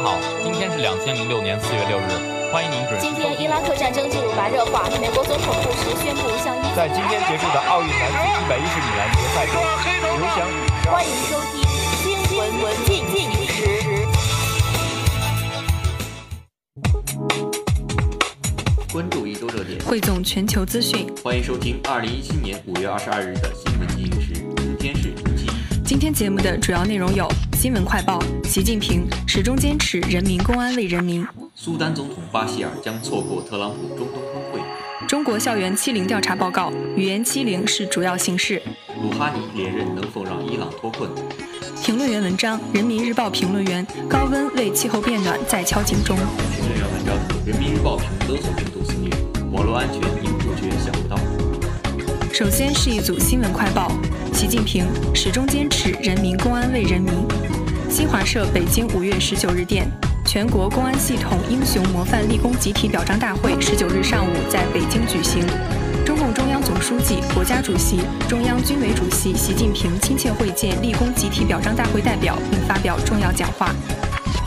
家好，今天是两千零六年四月六日，欢迎您准时。今天伊拉克战争进入白热化，美国总统布什宣布向伊。在今天结束的奥运男子一百一十米栏决赛中，刘翔宇。欢迎收听新闻文进进时。关注一周热点，汇总全球资讯。欢迎收听二零一七年五月二十二日的新闻进行时。今天是星期一。今天节目的主要内容有：新闻快报，习近平始终坚持人民公安为人民；苏丹总统巴希尔将错过特朗普中东峰会；中国校园欺凌调查报告，语言欺凌是主要形式；鲁哈尼连任能否让伊朗脱困？评论员文章：人民日报评论员高温为气候变暖在敲警钟。评论员文章：人民日报评勒索病毒肆虐，网络安全应杜绝想不到。首先是一组新闻快报：习近平始终坚持人民公安为人民。新华社北京五月十九日电，全国公安系统英雄模范立功集体表彰大会十九日上午在北京举行。中共中央总书记、国家主席、中央军委主席习近平亲切会见立功集体表彰大会代表，并发表重要讲话。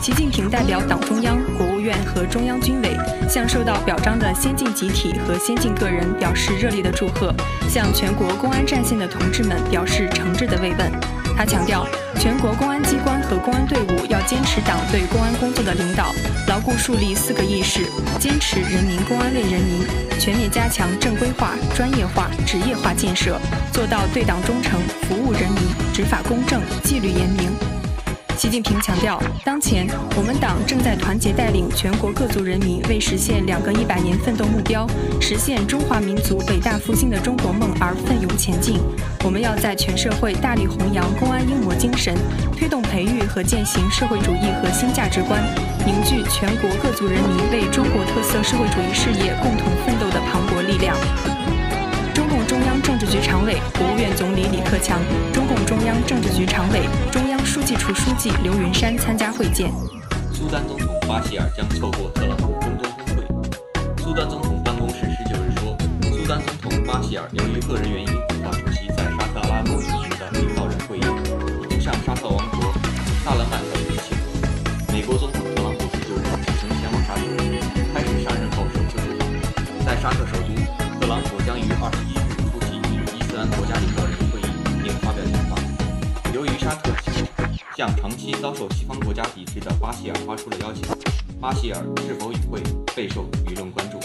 习近平代表党中央、国务院和中央军委，向受到表彰的先进集体和先进个人表示热烈的祝贺，向全国公安战线的同志们表示诚挚的慰问。他强调，全国公安机关和公安队伍要坚持党对公安工作的领导，牢固树立四个意识，坚持人民公安为人民，全面加强正规化、专业化、职业化建设，做到对党忠诚、服务人民、执法公正、纪律严明。习近平强调，当前我们党正在团结带领全国各族人民为实现两个一百年奋斗目标、实现中华民族伟大复兴的中国梦而奋勇前进。我们要在全社会大力弘扬公安英模精神，推动培育和践行社会主义核心价值观，凝聚全国各族人民为中国特色社会主义事业共同奋斗的磅礴力量。中共中央政治局常委、国务院总理李克强，中共中央政治局常委、中央书记处书记刘云山参加会见。苏丹总统巴希尔将错过特朗普中东峰会。苏丹总统办公室十九日说，苏丹总统巴希尔由于个人原因无法出席在沙特阿拉伯举行的领导人会议，已经向沙特王国萨勒曼遭受西方国家抵制的巴希尔发出了邀请，巴希尔是否与会备受舆论关注。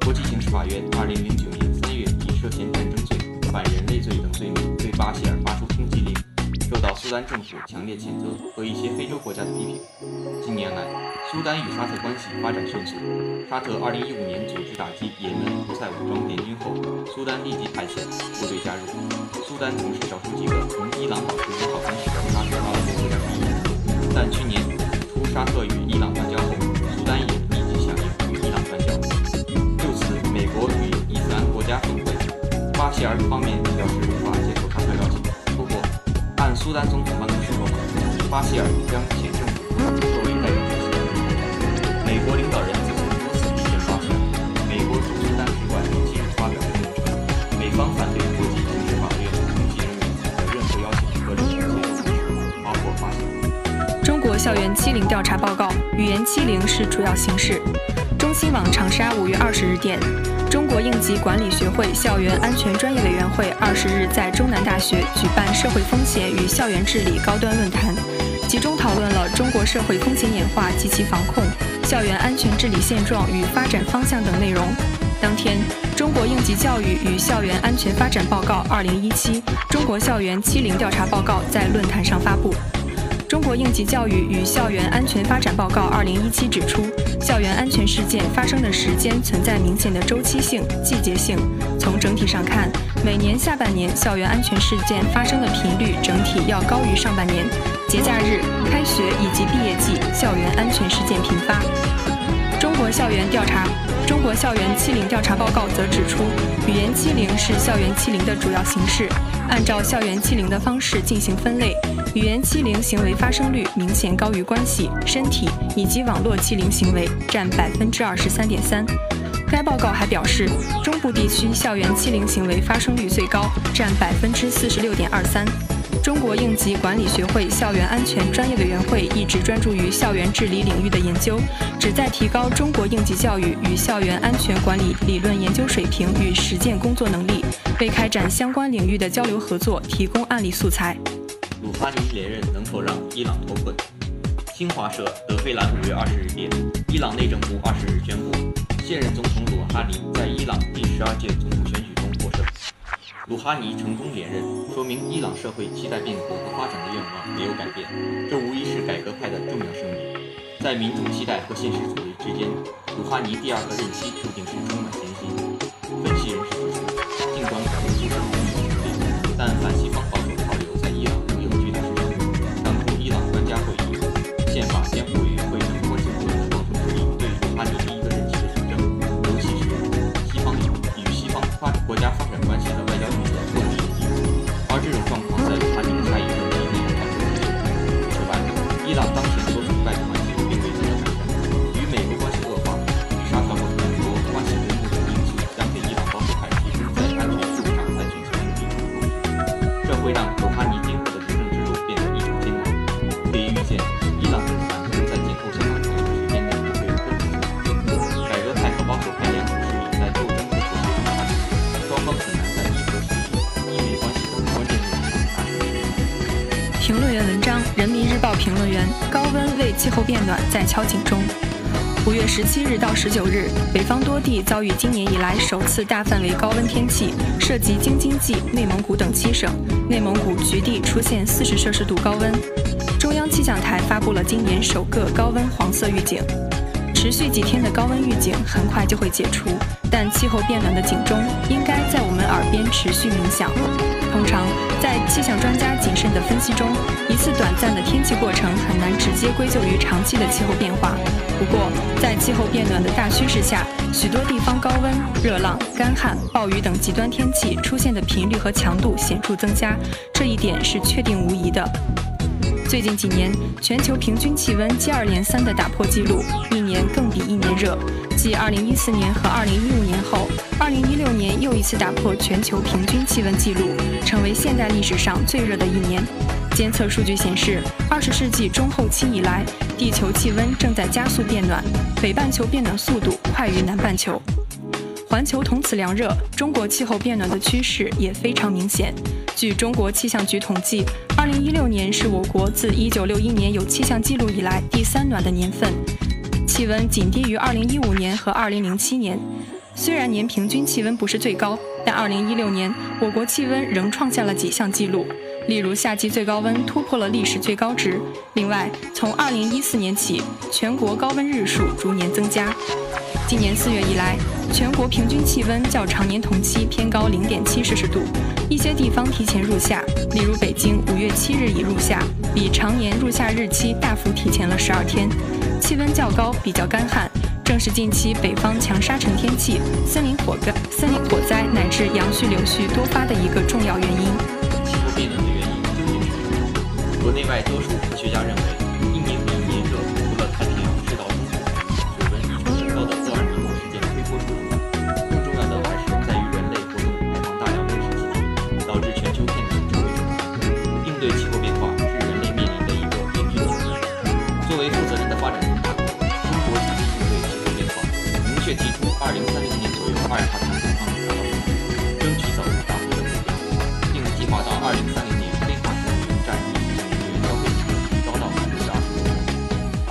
国际刑事法院二零零九年三月以涉嫌战争罪、反人类罪等罪名对巴希尔发出通缉令，受到苏丹政府强烈谴责和一些非洲国家的批评。近年来，苏丹与沙特关系发展迅速。沙特二零一五年组织打击也门胡塞武装联军后，苏丹立即派遣部队加入。苏丹同时找出几个同伊朗保持友好关系的沙特阿拉伯国家之一。但去年，除沙特与伊朗断交后，苏丹也立即响应与伊朗断交。就此，美国与伊斯兰国家峰会，巴希尔方面表示无法接受沙特邀请。不过，按苏丹总统办公室说法，巴希尔将前政府作为代表出席。美国领导人校园欺凌调查报告，语言欺凌是主要形式。中新网长沙五月二十日电，中国应急管理学会校园安全专业委员会二十日在中南大学举办社会风险与校园治理高端论坛，集中讨论了中国社会风险演化及其防控、校园安全治理现状与发展方向等内容。当天，《中国应急教育与校园安全发展报告（二零一七）》中国校园欺凌调查报告在论坛上发布。《中国应急教育与校园安全发展报告（二零一七）》指出，校园安全事件发生的时间存在明显的周期性、季节性。从整体上看，每年下半年校园安全事件发生的频率整体要高于上半年。节假日、开学以及毕业季，校园安全事件频发。中国校园调查。中国校园欺凌调查报告则指出，语言欺凌是校园欺凌的主要形式。按照校园欺凌的方式进行分类，语言欺凌行为发生率明显高于关系、身体以及网络欺凌行为，占百分之二十三点三。该报告还表示，中部地区校园欺凌行为发生率最高，占百分之四十六点二三。中国应急管理学会校园安全专业委员会一直专注于校园治理领域的研究，旨在提高中国应急教育与校园安全管理理论研究水平与实践工作能力，为开展相关领域的交流合作提供案例素材。鲁哈尼连任能否让伊朗脱困？新华社德黑兰五月二十日电，伊朗内政部二十日宣布，现任总统鲁哈尼在伊朗第十二届总统。鲁哈尼成功连任，说明伊朗社会期待变革和发展的愿望没有改变，这无疑是改革派的重要胜利。在民众期待和现实主义之间，鲁哈尼第二个任期注定是气候变暖在敲警钟。五月十七日到十九日，北方多地遭遇今年以来首次大范围高温天气，涉及京津冀、内蒙古等七省，内蒙古局地出现四十摄氏度高温。中央气象台发布了今年首个高温黄色预警。持续几天的高温预警很快就会解除，但气候变暖的警钟应该在我们耳边持续鸣响。通常，在气象专家谨慎的分析中，一次短暂的天气过程很难直接归咎于长期的气候变化。不过，在气候变暖的大趋势下，许多地方高温、热浪、干旱、暴雨等极端天气出现的频率和强度显著增加，这一点是确定无疑的。最近几年，全球平均气温接二连三地打破纪录，一年更比一年热。继2014年和2015年后，2016年又一次打破全球平均气温纪录，成为现代历史上最热的一年。监测数据显示，20世纪中后期以来，地球气温正在加速变暖，北半球变暖速度快于南半球。环球同此凉热，中国气候变暖的趋势也非常明显。据中国气象局统计，2016年是我国自1961年有气象记录以来第三暖的年份，气温仅低于2015年和2007年。虽然年平均气温不是最高，但2016年我国气温仍创下了几项纪录，例如夏季最高温突破了历史最高值。另外，从2014年起，全国高温日数逐年增加。今年四月以来，全国平均气温较常年同期偏高零点七摄氏度，一些地方提前入夏，例如北京五月七日已入夏，比常年入夏日期大幅提前了十二天。气温较高，比较干旱，正是近期北方强沙尘天气、森林火灾、森林火灾乃至杨絮柳絮多发的一个重要原因。气候变暖的原因？国内外多数科学家认为，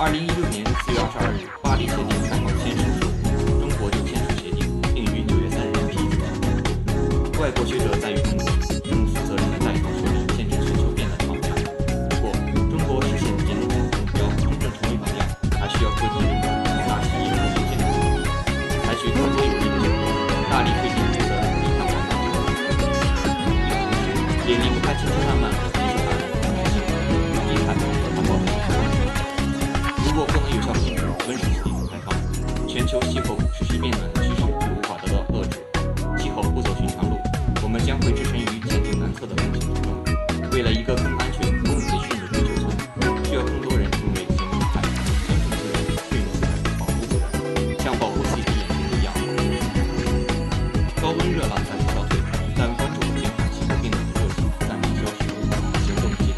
二零一六年四月二十二日，巴黎协定开签署书，中国就签署协定，并于九月三日批准。外国学者赞誉们将会置身于前景难测的风险之中。为了一个更安全、更可持续的地球村，需要更多人成为节能减排、尊重自然、顺应自然、保护自然，像保护自己的眼睛一样保护生态。高温热浪暂时消退，但关注和减缓气候变暖的热情暂没消失。行动起点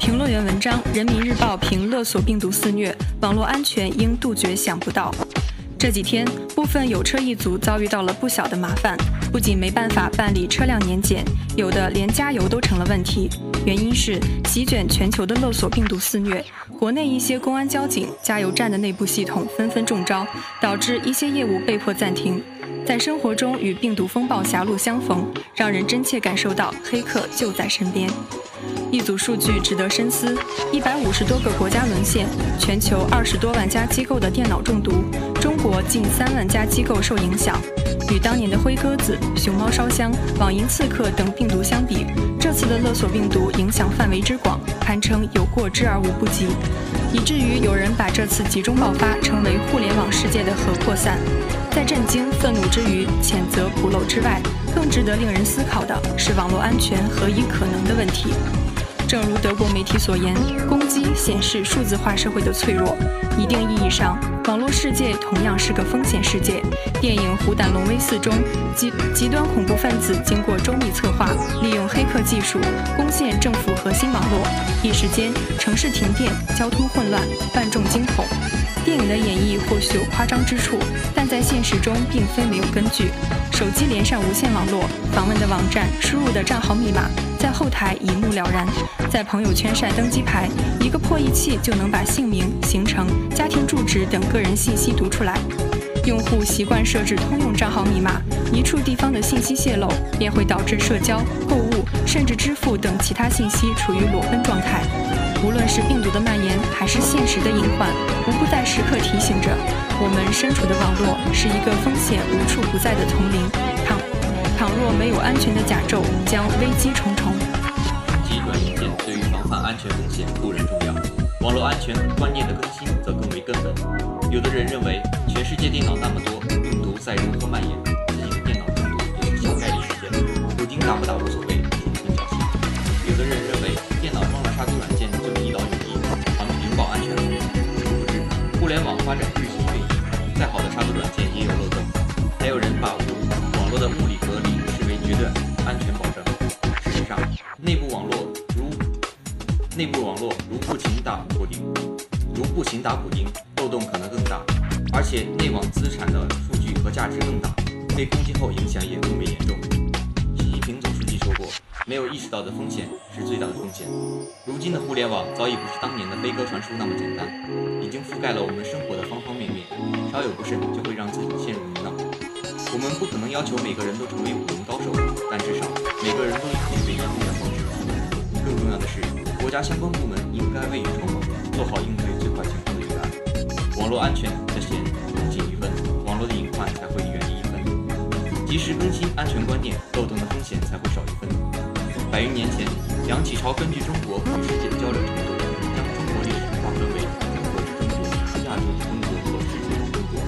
评论员文章，《人民日报》评勒索病毒肆虐，网络安全应杜绝想不到。这几天，部分有车一族遭遇到了不小的麻烦，不仅没办法办理车辆年检，有的连加油都成了问题。原因是席卷全球的勒索病毒肆虐，国内一些公安交警、加油站的内部系统纷纷中招，导致一些业务被迫暂停。在生活中与病毒风暴狭路相逢，让人真切感受到黑客就在身边。一组数据值得深思：一百五十多个国家沦陷，全球二十多万家机构的电脑中毒，中国近三万家机构受影响。与当年的灰鸽子、熊猫烧香、网银刺客等病毒相比，这次的勒索病毒影响范围之广，堪称有过之而无不及，以至于有人把这次集中爆发称为“互联网世界的核扩散”。在震惊、愤怒之余，谴责、补漏之外，更值得令人思考的是网络安全何以可能的问题。正如德国媒体所言，攻击显示数字化社会的脆弱。一定意义上，网络世界同样是个风险世界。电影《虎胆龙威四》中，极极端恐怖分子经过周密策划，利用黑客技术攻陷政府核心网络，一时间城市停电、交通混乱、万众惊恐。电影的演绎或许有夸张之处，但在现实中并非没有根据。手机连上无线网络，访问的网站、输入的账号密码，在后台一目了然。在朋友圈晒登机牌，一个破译器就能把姓名、行程、家庭住址等个人信息读出来。用户习惯设置通用账号密码，一处地方的信息泄露，便会导致社交、购物甚至支付等其他信息处于裸奔状态。无论是病毒的蔓延，还是现实的隐患，无不在时刻提醒着我们身处的网络是一个风险无处不在的丛林。倘倘若没有安全的甲胄，将危机重重。升级软硬件对于防范安全风险固然重要，网络安全观念的更新则更为根本。有的人认为，全世界电脑那么多，病毒再如何蔓延，自己的电脑中毒也是小概率事件，补丁大不大无所谓，谨存侥幸。有的人认为，电脑装了杀毒软件。发展日新月异，再好的杀毒软件也有漏洞。还有人把网络的物理隔离视为绝对安全保证。事实上，内部网络如内部网络如不勤打补丁，如不勤打补丁，漏洞可能更大，而且内网资产的数据和价值更大，被攻击后影响也更为严重。没有意识到的风险是最大的风险。如今的互联网早已不是当年的飞鸽传书那么简单，已经覆盖了我们生活的方方面面，稍有不慎就会让自己陷入泥淖。我们不可能要求每个人都成为武林高手，但至少每个人都应具备一定的方式。更重要的是，国家相关部门应该未雨绸缪，做好应对最坏情况的预案。网络安全的险更进一分，网络的隐患才会远离一分。及时更新安全观念，漏洞的风险才会少。百余年前，梁启超根据中国与世界的交流程度，将中国历史划分为中国之中国、亚洲之中国和世界之中国。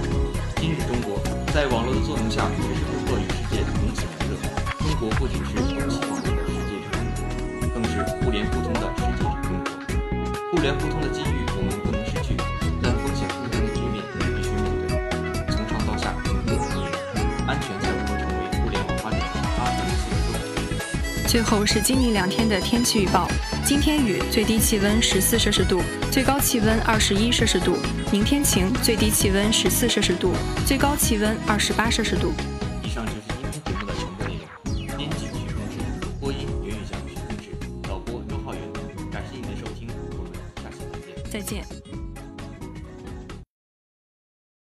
今日中国在网络的作用下，时时刻刻与世界同起同热。中国不仅是东西方的世界之中国，更是互联互通的世界之中国。互联互通的机遇最后是今明两天的天气预报：今天雨，最低气温十四摄氏度，最高气温二十一摄氏度；明天晴，最低气温十四摄氏度，最高气温二十八摄氏度。